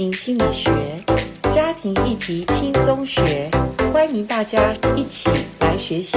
心理学，家庭议题轻松学，欢迎大家一起来学习。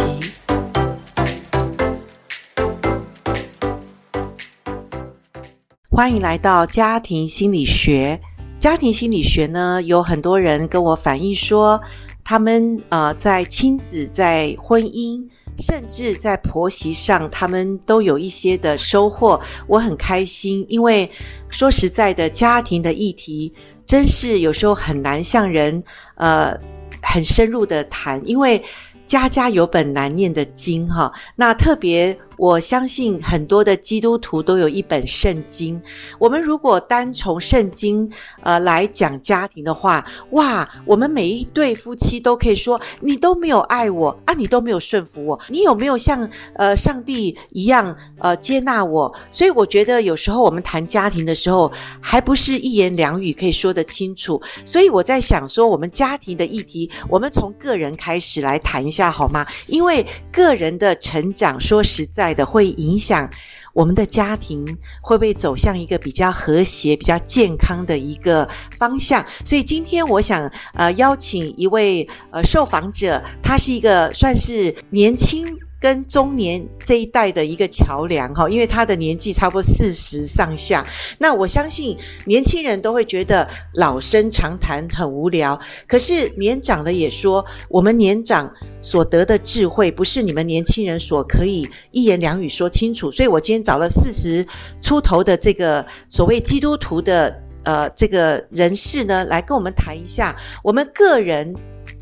欢迎来到家庭心理学。家庭心理学呢，有很多人跟我反映说，他们呃在亲子、在婚姻。甚至在婆媳上，他们都有一些的收获，我很开心。因为说实在的，家庭的议题真是有时候很难向人呃很深入的谈，因为家家有本难念的经哈。那特别。我相信很多的基督徒都有一本圣经。我们如果单从圣经呃来讲家庭的话，哇，我们每一对夫妻都可以说，你都没有爱我啊，你都没有顺服我，你有没有像呃上帝一样呃接纳我？所以我觉得有时候我们谈家庭的时候，还不是一言两语可以说得清楚。所以我在想说，我们家庭的议题，我们从个人开始来谈一下好吗？因为个人的成长，说实在。的会影响我们的家庭会不会走向一个比较和谐、比较健康的一个方向？所以今天我想呃邀请一位呃受访者，他是一个算是年轻。跟中年这一代的一个桥梁哈，因为他的年纪差不多四十上下。那我相信年轻人都会觉得老生常谈很无聊，可是年长的也说，我们年长所得的智慧不是你们年轻人所可以一言两语说清楚。所以我今天找了四十出头的这个所谓基督徒的呃这个人士呢，来跟我们谈一下我们个人。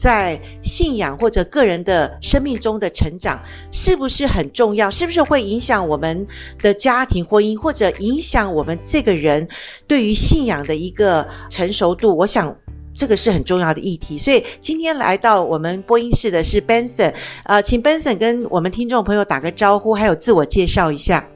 在信仰或者个人的生命中的成长，是不是很重要？是不是会影响我们的家庭婚姻，或者影响我们这个人对于信仰的一个成熟度？我想这个是很重要的议题。所以今天来到我们播音室的是 Benson，呃，请 Benson 跟我们听众朋友打个招呼，还有自我介绍一下。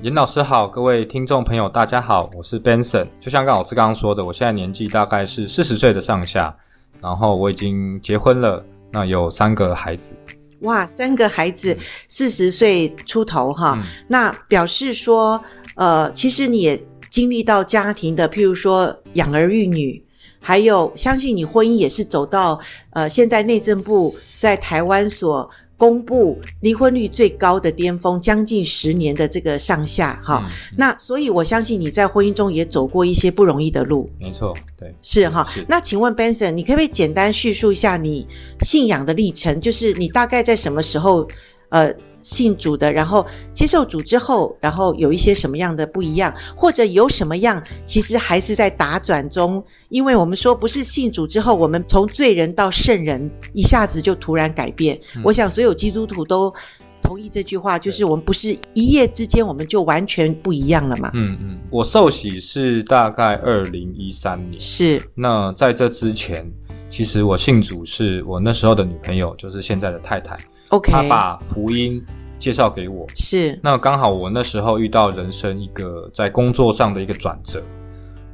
严老师好，各位听众朋友大家好，我是 Benson。就像刚老师刚刚说的，我现在年纪大概是四十岁的上下。然后我已经结婚了，那有三个孩子。哇，三个孩子，四十岁出头哈，嗯、那表示说，呃，其实你也经历到家庭的，譬如说养儿育女，还有相信你婚姻也是走到呃，现在内政部在台湾所。公布离婚率最高的巅峰，将近十年的这个上下哈，嗯、那所以我相信你在婚姻中也走过一些不容易的路。没错，对，是哈。那请问 Benson，你可不可以简单叙述一下你信仰的历程？就是你大概在什么时候呃信主的，然后接受主之后，然后有一些什么样的不一样，或者有什么样其实还是在打转中？因为我们说不是信主之后，我们从罪人到圣人一下子就突然改变。嗯、我想所有基督徒都同意这句话，就是我们不是一夜之间我们就完全不一样了嘛。嗯嗯，我受洗是大概二零一三年。是。那在这之前，其实我信主是我那时候的女朋友，就是现在的太太。OK。他把福音介绍给我。是。那刚好我那时候遇到人生一个在工作上的一个转折。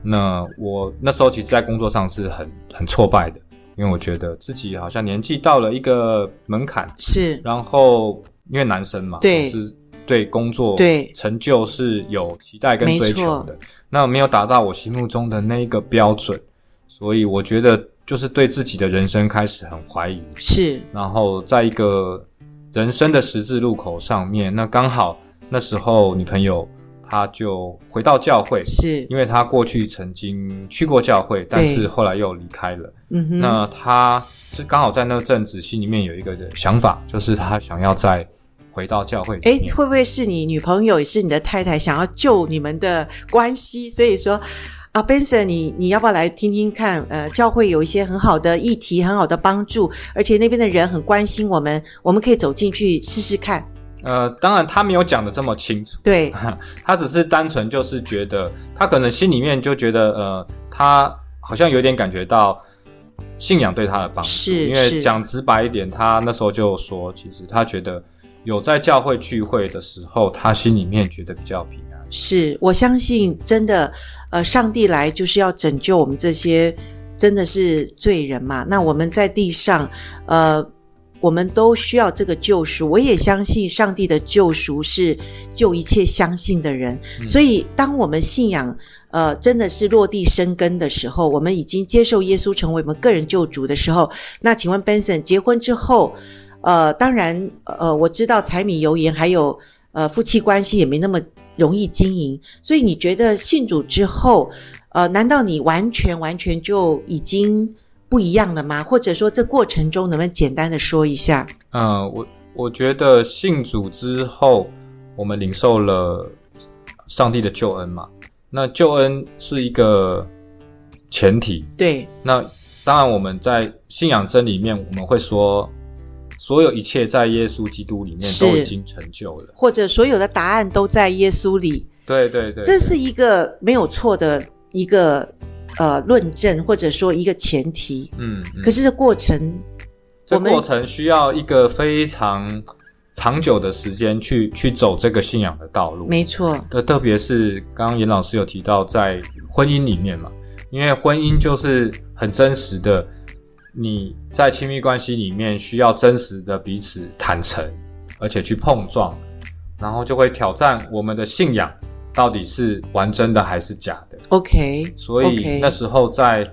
那我那时候其实，在工作上是很很挫败的，因为我觉得自己好像年纪到了一个门槛，是，然后因为男生嘛，对，是对工作对成就是有期待跟追求的，那没有达到我心目中的那一个标准，所以我觉得就是对自己的人生开始很怀疑，是，然后在一个人生的十字路口上面，那刚好那时候女朋友。她就回到教会，是因为他过去曾经去过教会，但是后来又离开了。嗯哼，那他是刚好在那阵子心里面有一个想法，就是他想要再回到教会。诶，会不会是你女朋友也是你的太太，想要救你们的关系？所以说啊，Benson，你你要不要来听听看？呃，教会有一些很好的议题，很好的帮助，而且那边的人很关心我们，我们可以走进去试试看。呃，当然他没有讲的这么清楚，对，他只是单纯就是觉得，他可能心里面就觉得，呃，他好像有点感觉到信仰对他的帮助，是，因为讲直白一点，他那时候就说，其实他觉得有在教会聚会的时候，他心里面觉得比较平安。是，我相信真的，呃，上帝来就是要拯救我们这些真的是罪人嘛，那我们在地上，呃。我们都需要这个救赎，我也相信上帝的救赎是救一切相信的人。嗯、所以，当我们信仰呃，真的是落地生根的时候，我们已经接受耶稣成为我们个人救主的时候，那请问 Benson，结婚之后，呃，当然，呃，我知道柴米油盐还有呃夫妻关系也没那么容易经营，所以你觉得信主之后，呃，难道你完全完全就已经不一样了吗？或者说这过程中能不能简单的说一下？嗯、呃，我我觉得信主之后，我们领受了上帝的救恩嘛。那救恩是一个前提，对。那当然，我们在信仰真理里面，我们会说，所有一切在耶稣基督里面都已经成就了，或者所有的答案都在耶稣里。对对对，这是一个没有错的一个呃论证，或者说一个前提。嗯。嗯，可是这过程，这过程需要一个非常。长久的时间去去走这个信仰的道路，没错。特特别是刚刚严老师有提到，在婚姻里面嘛，因为婚姻就是很真实的，你在亲密关系里面需要真实的彼此坦诚，而且去碰撞，然后就会挑战我们的信仰到底是玩真的还是假的。OK，所以那时候在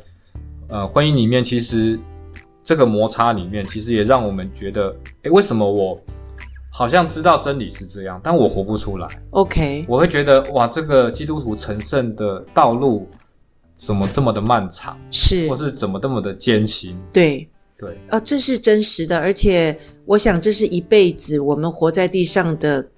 呃婚姻里面，其实这个摩擦里面，其实也让我们觉得，诶，为什么我？好像知道真理是这样，但我活不出来。OK，我会觉得哇，这个基督徒成圣的道路怎么这么的漫长？是，或是怎么这么的艰辛？对对，呃，这是真实的，而且我想这是一辈子我们活在地上的，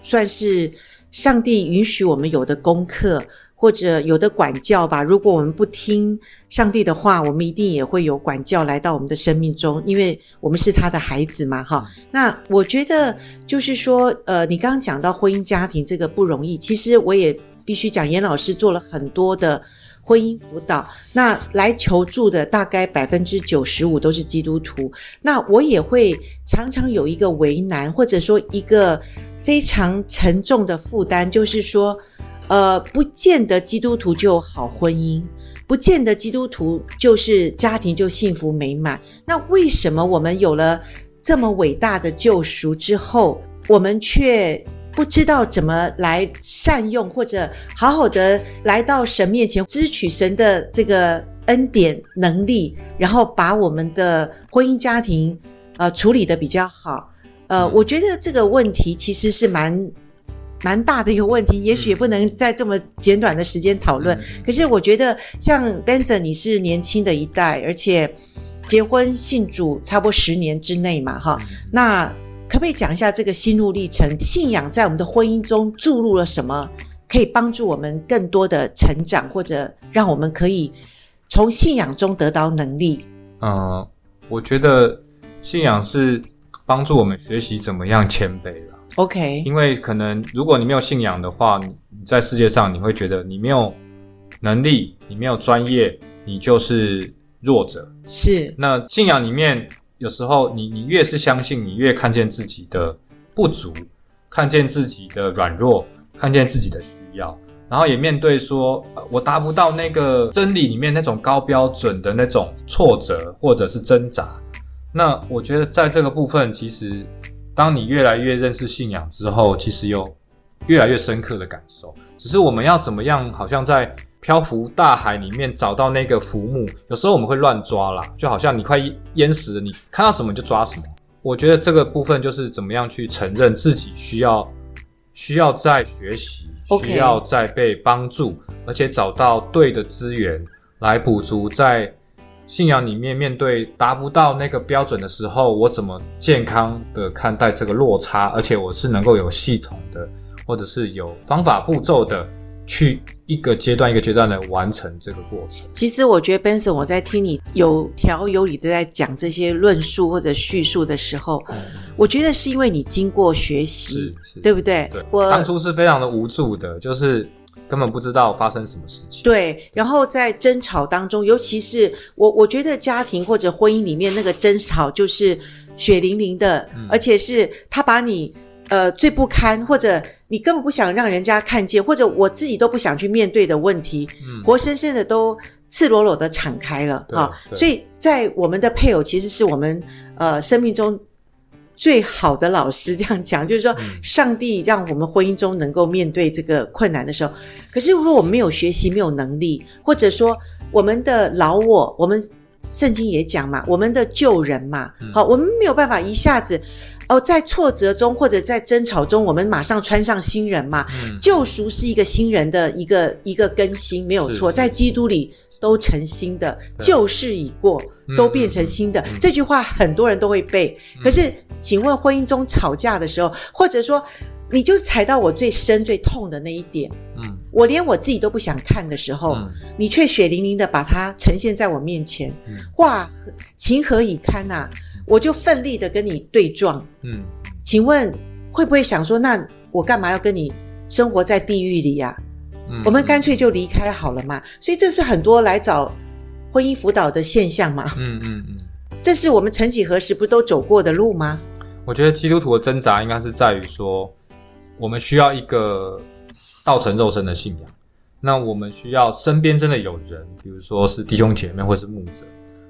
算是上帝允许我们有的功课。或者有的管教吧，如果我们不听上帝的话，我们一定也会有管教来到我们的生命中，因为我们是他的孩子嘛，哈。那我觉得就是说，呃，你刚刚讲到婚姻家庭这个不容易，其实我也必须讲，严老师做了很多的婚姻辅导，那来求助的大概百分之九十五都是基督徒，那我也会常常有一个为难，或者说一个非常沉重的负担，就是说。呃，不见得基督徒就有好婚姻，不见得基督徒就是家庭就幸福美满。那为什么我们有了这么伟大的救赎之后，我们却不知道怎么来善用，或者好好的来到神面前，支取神的这个恩典能力，然后把我们的婚姻家庭呃处理的比较好？呃，我觉得这个问题其实是蛮。蛮大的一个问题，也许也不能在这么简短的时间讨论。嗯、可是我觉得，像 Benson，你是年轻的一代，而且结婚信主差不多十年之内嘛，哈、嗯。那可不可以讲一下这个心路历程？信仰在我们的婚姻中注入了什么，可以帮助我们更多的成长，或者让我们可以从信仰中得到能力？嗯、呃，我觉得信仰是帮助我们学习怎么样谦卑了。OK，因为可能如果你没有信仰的话，你在世界上你会觉得你没有能力，你没有专业，你就是弱者。是。那信仰里面有时候你你越是相信，你越看见自己的不足，看见自己的软弱，看见自己的需要，然后也面对说，我达不到那个真理里面那种高标准的那种挫折或者是挣扎。那我觉得在这个部分其实。当你越来越认识信仰之后，其实有越来越深刻的感受。只是我们要怎么样，好像在漂浮大海里面找到那个浮木，有时候我们会乱抓啦，就好像你快淹死了，你看到什么就抓什么。我觉得这个部分就是怎么样去承认自己需要需要在学习.需要在被帮助，而且找到对的资源来补足在。信仰里面面对达不到那个标准的时候，我怎么健康的看待这个落差？而且我是能够有系统的，或者是有方法步骤的，去一个阶段一个阶段的完成这个过程。其实我觉得 Benson，我在听你有条有理的在讲这些论述或者叙述的时候，嗯、我觉得是因为你经过学习，对不对？对，我当初是非常的无助的，就是。根本不知道发生什么事情。对，然后在争吵当中，尤其是我，我觉得家庭或者婚姻里面那个争吵就是血淋淋的，嗯、而且是他把你呃最不堪，或者你根本不想让人家看见，或者我自己都不想去面对的问题，嗯、活生生的都赤裸裸的敞开了啊！所以在我们的配偶其实是我们呃生命中最好的老师，这样讲就是说，上帝让我们婚姻中能够面对这个困难的时候，可是如果我们没有学习、没有能力，或者说我们的老我，我们圣经也讲嘛，我们的旧人嘛，好，我们没有办法一下子。哦，在挫折中或者在争吵中，我们马上穿上新人嘛。嗯、救赎是一个新人的一个一个更新，没有错，在基督里都成新的，旧事已过，都变成新的。嗯、这句话很多人都会背。嗯、可是，请问婚姻中吵架的时候，或者说你就踩到我最深最痛的那一点，嗯，我连我自己都不想看的时候，嗯、你却血淋淋的把它呈现在我面前，嗯、哇，情何以堪呐、啊！我就奋力的跟你对撞，嗯，请问会不会想说，那我干嘛要跟你生活在地狱里呀？嗯，我们干脆就离开好了嘛。所以这是很多来找婚姻辅导的现象嘛。嗯嗯嗯，这是我们曾几何时不都走过的路吗？我觉得基督徒的挣扎应该是在于说，我们需要一个道成肉身的信仰。那我们需要身边真的有人，比如说是弟兄姐妹或是牧者，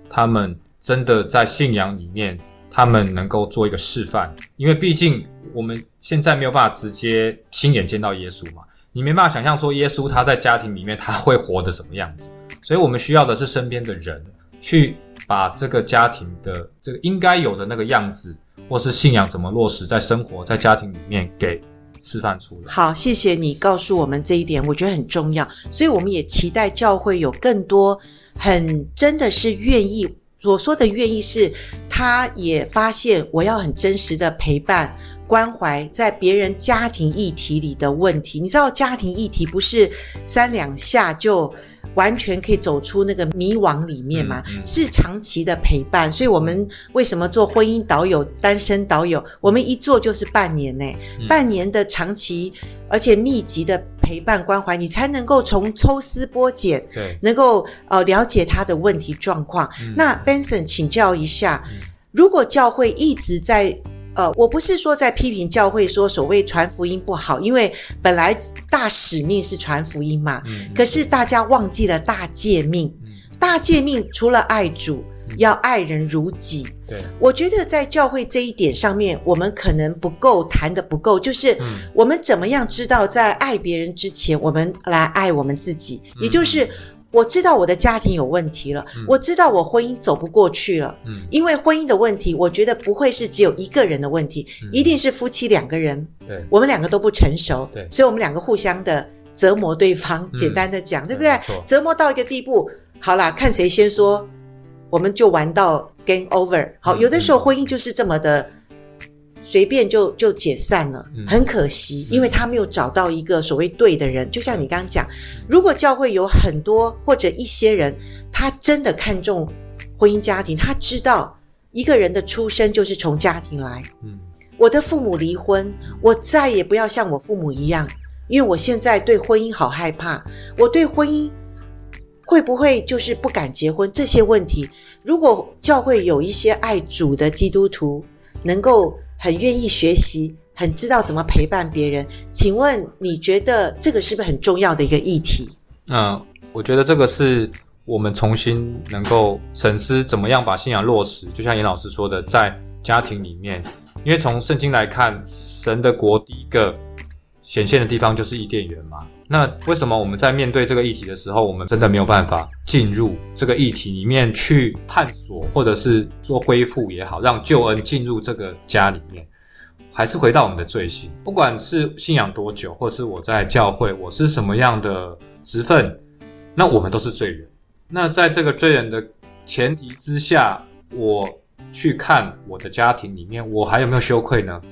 他们。真的在信仰里面，他们能够做一个示范，因为毕竟我们现在没有办法直接亲眼见到耶稣嘛，你没办法想象说耶稣他在家庭里面他会活得什么样子，所以我们需要的是身边的人去把这个家庭的这个应该有的那个样子，或是信仰怎么落实在生活在家庭里面给示范出来。好，谢谢你告诉我们这一点，我觉得很重要，所以我们也期待教会有更多很真的是愿意。所说的愿意是，他也发现我要很真实的陪伴关怀在别人家庭议题里的问题。你知道家庭议题不是三两下就完全可以走出那个迷惘里面吗？嗯嗯、是长期的陪伴。所以我们为什么做婚姻导友、单身导友？我们一做就是半年呢，嗯、半年的长期而且密集的。陪伴关怀，你才能够从抽丝剥茧，对，能够呃了解他的问题状况。嗯、那 Benson 请教一下，嗯、如果教会一直在呃，我不是说在批评教会说所谓传福音不好，因为本来大使命是传福音嘛，嗯、可是大家忘记了大诫命，嗯、大诫命除了爱主。要爱人如己。对，我觉得在教会这一点上面，我们可能不够谈的不够，就是我们怎么样知道在爱别人之前，我们来爱我们自己。嗯、也就是我知道我的家庭有问题了，嗯、我知道我婚姻走不过去了。嗯，因为婚姻的问题，我觉得不会是只有一个人的问题，嗯、一定是夫妻两个人。对，我们两个都不成熟。对，所以我们两个互相的折磨对方。嗯、简单的讲，对不对？错折磨到一个地步，好啦，看谁先说。我们就玩到 game over。好，有的时候婚姻就是这么的随便就就解散了，很可惜，因为他没有找到一个所谓对的人。就像你刚刚讲，如果教会有很多或者一些人，他真的看重婚姻家庭，他知道一个人的出生就是从家庭来。嗯，我的父母离婚，我再也不要像我父母一样，因为我现在对婚姻好害怕，我对婚姻。会不会就是不敢结婚？这些问题，如果教会有一些爱主的基督徒，能够很愿意学习，很知道怎么陪伴别人，请问你觉得这个是不是很重要的一个议题？嗯，我觉得这个是我们重新能够审视怎么样把信仰落实。就像严老师说的，在家庭里面，因为从圣经来看，神的国第一个显现的地方就是伊甸园嘛。那为什么我们在面对这个议题的时候，我们真的没有办法进入这个议题里面去探索，或者是做恢复也好，让救恩进入这个家里面？还是回到我们的罪性，不管是信仰多久，或是我在教会，我是什么样的职分，那我们都是罪人。那在这个罪人的前提之下，我去看我的家庭里面，我还有没有羞愧呢？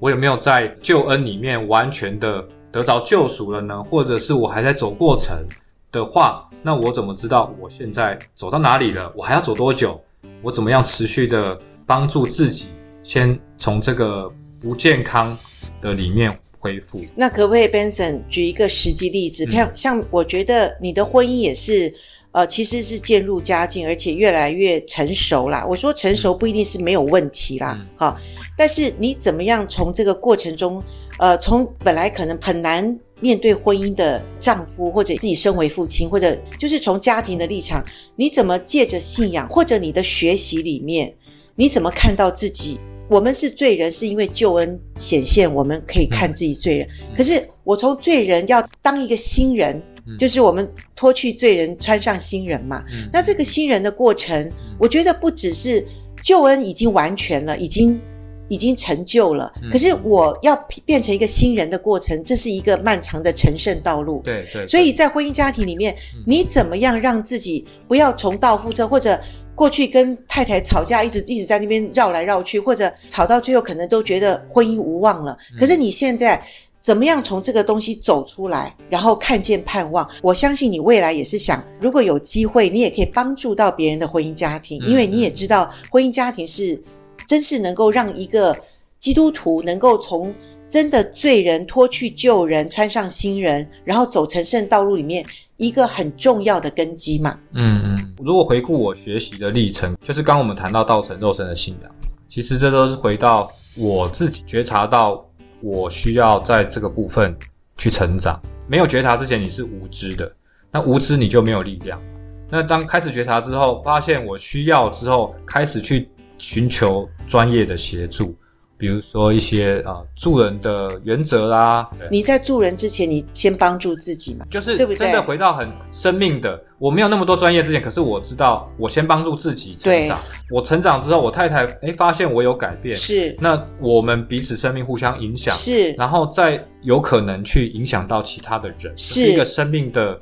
我有没有在救恩里面完全的？得着救赎了呢，或者是我还在走过程的话，那我怎么知道我现在走到哪里了？我还要走多久？我怎么样持续的帮助自己，先从这个不健康的里面恢复？那可不可以，Benson 举一个实际例子？像、嗯、像我觉得你的婚姻也是，呃，其实是渐入佳境，而且越来越成熟啦。我说成熟不一定是没有问题啦，哈、嗯，但是你怎么样从这个过程中？呃，从本来可能很难面对婚姻的丈夫，或者自己身为父亲，或者就是从家庭的立场，你怎么借着信仰或者你的学习里面，你怎么看到自己我们是罪人，是因为救恩显现，我们可以看自己罪人。嗯、可是我从罪人要当一个新人，嗯、就是我们脱去罪人，穿上新人嘛。嗯、那这个新人的过程，嗯、我觉得不只是救恩已经完全了，已经已经成就了。嗯、可是我要变成一个新人的过程，这是一个漫长的成圣道路。对对。所以在婚姻家庭里面，嗯、你怎么样让自己不要重蹈覆辙，或者？过去跟太太吵架，一直一直在那边绕来绕去，或者吵到最后可能都觉得婚姻无望了。可是你现在怎么样从这个东西走出来，然后看见盼望？我相信你未来也是想，如果有机会，你也可以帮助到别人的婚姻家庭，因为你也知道婚姻家庭是真是能够让一个基督徒能够从真的罪人脱去旧人，穿上新人，然后走成圣道路里面。一个很重要的根基嘛。嗯嗯，如果回顾我学习的历程，就是刚我们谈到道成肉身的信仰，其实这都是回到我自己觉察到我需要在这个部分去成长。没有觉察之前，你是无知的，那无知你就没有力量。那当开始觉察之后，发现我需要之后，开始去寻求专业的协助。比如说一些啊助人的原则啦，你在助人之前，你先帮助自己嘛，就是对不对？真的回到很生命的。我没有那么多专业之前，可是我知道我先帮助自己成长。对。我成长之后，我太太哎发现我有改变，是。那我们彼此生命互相影响，是。然后再有可能去影响到其他的人，是，是一个生命的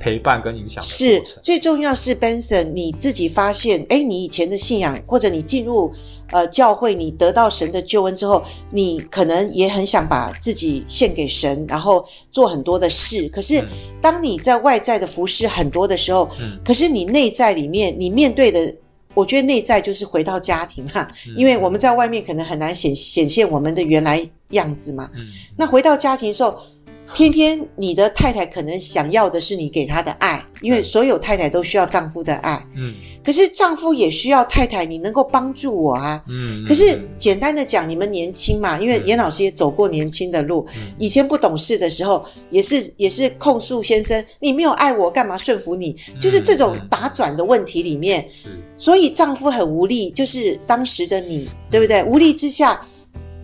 陪伴跟影响的。是最重要是 Benson 你自己发现，哎你以前的信仰或者你进入。呃，教会你得到神的救恩之后，你可能也很想把自己献给神，然后做很多的事。可是，当你在外在的服侍很多的时候，嗯，可是你内在里面，你面对的，我觉得内在就是回到家庭哈，嗯，因为我们在外面可能很难显显现我们的原来样子嘛。嗯，那回到家庭的时候。偏偏你的太太可能想要的是你给她的爱，因为所有太太都需要丈夫的爱。嗯，可是丈夫也需要太太，你能够帮助我啊。嗯，可是简单的讲，你们年轻嘛，因为严老师也走过年轻的路，以前不懂事的时候，也是也是控诉先生，你没有爱我，干嘛顺服你？就是这种打转的问题里面，所以丈夫很无力，就是当时的你，对不对？无力之下，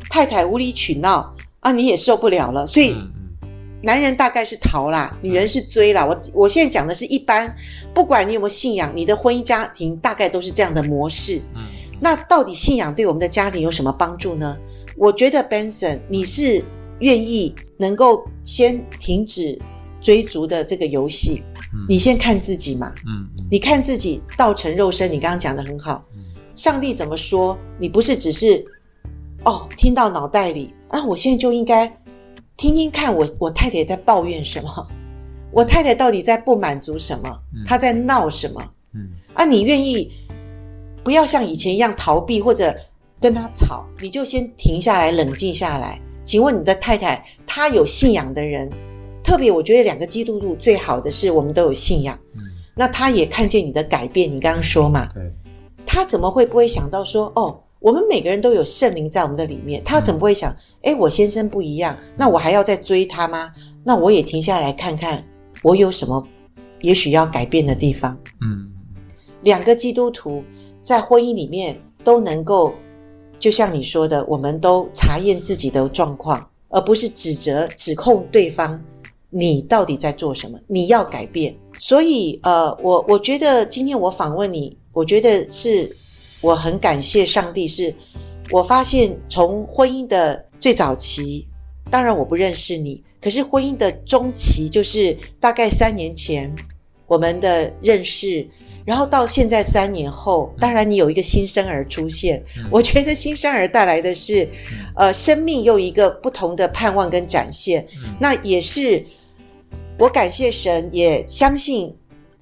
太太无理取闹啊，你也受不了了，所以。男人大概是逃啦，女人是追啦。我我现在讲的是一般，不管你有没有信仰，你的婚姻家庭大概都是这样的模式。嗯，那到底信仰对我们的家庭有什么帮助呢？我觉得 Benson，你是愿意能够先停止追逐的这个游戏，嗯，你先看自己嘛。嗯，你看自己道成肉身，你刚刚讲的很好。嗯，上帝怎么说？你不是只是哦听到脑袋里啊，我现在就应该。听听看我，我我太太在抱怨什么？我太太到底在不满足什么？她在闹什么？嗯，啊，你愿意不要像以前一样逃避或者跟她吵，你就先停下来，冷静下来。请问你的太太，她有信仰的人，特别我觉得两个基督徒最好的是我们都有信仰。嗯，那她也看见你的改变，你刚刚说嘛？对，她怎么会不会想到说哦？我们每个人都有圣灵在我们的里面，他怎么会想？诶，我先生不一样，那我还要再追他吗？那我也停下来看看，我有什么也许要改变的地方。嗯，两个基督徒在婚姻里面都能够，就像你说的，我们都查验自己的状况，而不是指责、指控对方。你到底在做什么？你要改变。所以，呃，我我觉得今天我访问你，我觉得是。我很感谢上帝是，是我发现从婚姻的最早期，当然我不认识你，可是婚姻的中期就是大概三年前我们的认识，然后到现在三年后，当然你有一个新生儿出现，我觉得新生儿带来的是，呃，生命又一个不同的盼望跟展现，那也是我感谢神，也相信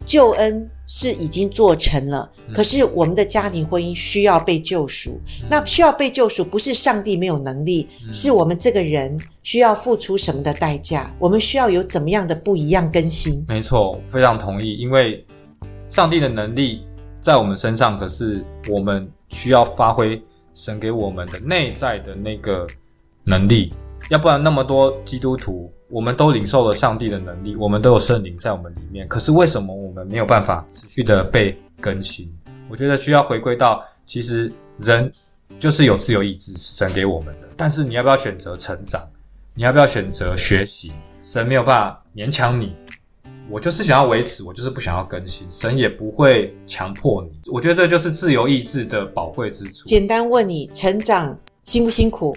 救恩。是已经做成了，可是我们的家庭婚姻需要被救赎。嗯、那需要被救赎，不是上帝没有能力，嗯、是我们这个人需要付出什么的代价？我们需要有怎么样的不一样更新？没错，非常同意。因为上帝的能力在我们身上，可是我们需要发挥神给我们的内在的那个能力，要不然那么多基督徒。我们都领受了上帝的能力，我们都有圣灵在我们里面。可是为什么我们没有办法持续的被更新？我觉得需要回归到，其实人就是有自由意志，神给我们的。但是你要不要选择成长？你要不要选择学习？神没有办法勉强你。我就是想要维持，我就是不想要更新，神也不会强迫你。我觉得这就是自由意志的宝贵之处。简单问你，成长辛不辛苦？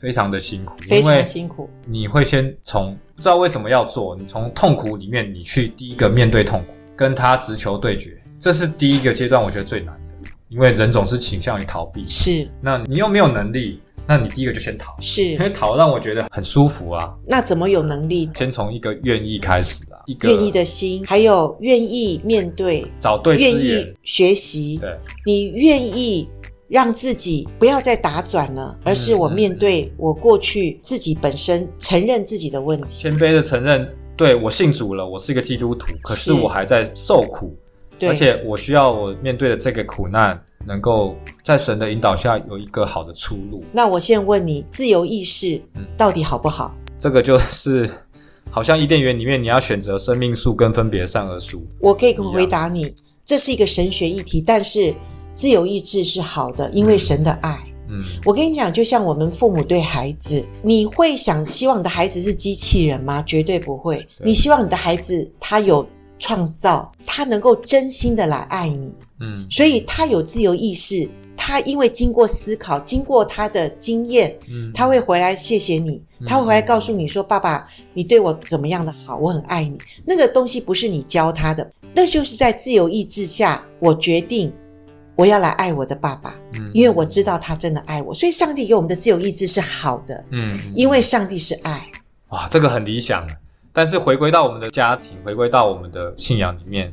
非常的辛苦，非常辛苦。你会先从不知道为什么要做，你从痛苦里面，你去第一个面对痛苦，跟他直球对决，这是第一个阶段，我觉得最难的，因为人总是倾向于逃避。是，那你又没有能力。那你第一个就先逃，是，因为逃让我觉得很舒服啊。那怎么有能力？先从一个愿意开始啊，一个愿意的心，还有愿意面对，找对，愿意学习。对，你愿意让自己不要再打转了，而是我面对我过去自己本身承认自己的问题，谦卑的承认，对，我信主了，我是一个基督徒，可是我还在受苦，对，而且我需要我面对的这个苦难。能够在神的引导下有一个好的出路。那我现在问你，自由意识到底好不好？嗯，这个就是好像伊甸园里面你要选择生命树跟分别善恶树。我可以回答你，这是一个神学议题，但是自由意志是好的，因为神的爱。嗯，我跟你讲，就像我们父母对孩子，你会想希望你的孩子是机器人吗？绝对不会。你希望你的孩子他有创造，他能够真心的来爱你。嗯，所以他有自由意识，他因为经过思考，经过他的经验，嗯，他会回来谢谢你，他会回来告诉你说：“爸爸，你对我怎么样的好，我很爱你。”那个东西不是你教他的，那就是在自由意志下，我决定我要来爱我的爸爸，嗯，因为我知道他真的爱我，所以上帝给我们的自由意志是好的，嗯，因为上帝是爱。哇，这个很理想，但是回归到我们的家庭，回归到我们的信仰里面。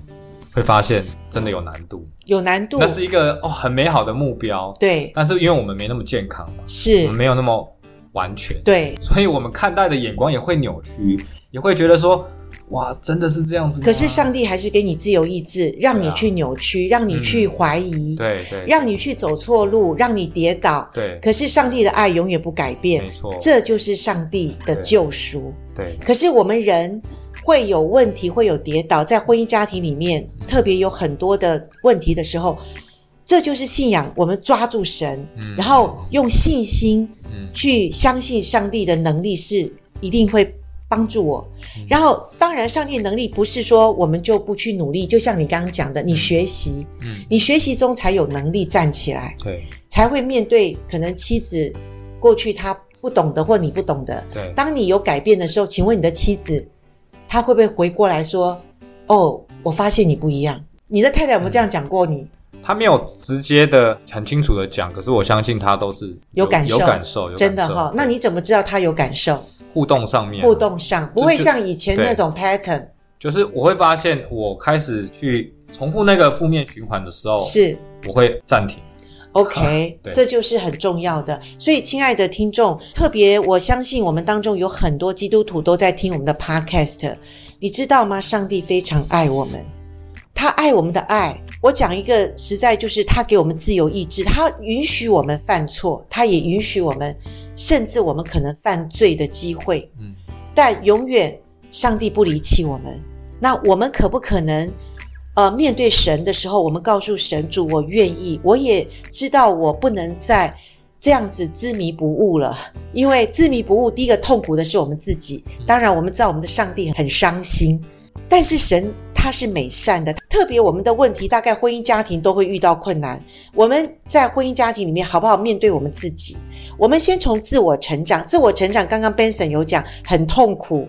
会发现真的有难度，有难度。那是一个哦很美好的目标，对。但是因为我们没那么健康嘛，是，我们没有那么完全，对。所以我们看待的眼光也会扭曲，也会觉得说，哇，真的是这样子？可是上帝还是给你自由意志，让你去扭曲，啊、让你去怀疑，嗯、对对，让你去走错路，让你跌倒，对。可是上帝的爱永远不改变，没错，这就是上帝的救赎，对。对，可是我们人。会有问题，会有跌倒，在婚姻家庭里面，特别有很多的问题的时候，这就是信仰。我们抓住神，嗯、然后用信心去相信上帝的能力是一定会帮助我。嗯、然后，当然，上帝能力不是说我们就不去努力，就像你刚刚讲的，你学习，嗯，你学习中才有能力站起来，对，才会面对可能妻子过去他不懂的或你不懂的，对。当你有改变的时候，请问你的妻子。他会不会回过来说：“哦，我发现你不一样。”你的太太有没有这样讲过你？他没有直接的、很清楚的讲，可是我相信他都是有，有感受，有感受，感受，真的哈、哦。那你怎么知道他有感受？互动上面，互动上不会像以前那种 pattern。就是我会发现，我开始去重复那个负面循环的时候，是我会暂停。OK，这就是很重要的。所以，亲爱的听众，特别我相信我们当中有很多基督徒都在听我们的 Podcast。你知道吗？上帝非常爱我们，他爱我们的爱。我讲一个实在，就是他给我们自由意志，他允许我们犯错，他也允许我们，甚至我们可能犯罪的机会。嗯，但永远上帝不离弃我们。那我们可不可能？呃，面对神的时候，我们告诉神主，我愿意。我也知道我不能再这样子执迷不悟了，因为执迷不悟，第一个痛苦的是我们自己。当然，我们知道我们的上帝很伤心，但是神他是美善的。特别我们的问题，大概婚姻家庭都会遇到困难。我们在婚姻家庭里面，好不好面对我们自己？我们先从自我成长，自我成长。刚刚 Benson 有讲，很痛苦。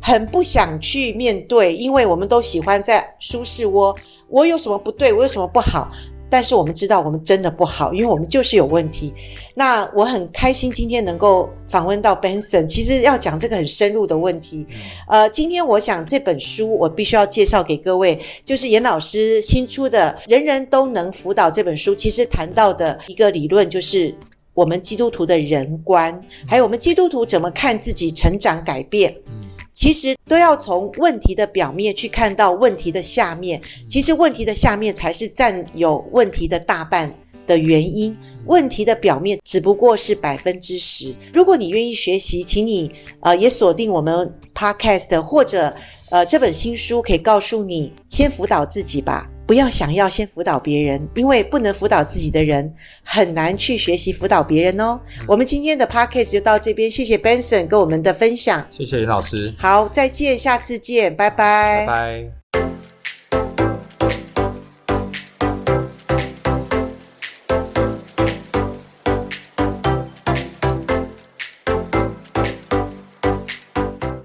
很不想去面对，因为我们都喜欢在舒适窝。我有什么不对？我有什么不好？但是我们知道我们真的不好，因为我们就是有问题。那我很开心今天能够访问到 Benson，其实要讲这个很深入的问题。呃，今天我想这本书我必须要介绍给各位，就是严老师新出的《人人都能辅导》这本书，其实谈到的一个理论就是我们基督徒的人观，还有我们基督徒怎么看自己成长改变。其实都要从问题的表面去看到问题的下面，其实问题的下面才是占有问题的大半的原因。问题的表面只不过是百分之十。如果你愿意学习，请你呃也锁定我们 Podcast 或者呃这本新书，可以告诉你先辅导自己吧，不要想要先辅导别人，因为不能辅导自己的人很难去学习辅导别人哦。嗯、我们今天的 Podcast 就到这边，谢谢 Benson 跟我们的分享，谢谢林老师，好，再见，下次见，拜拜，拜拜。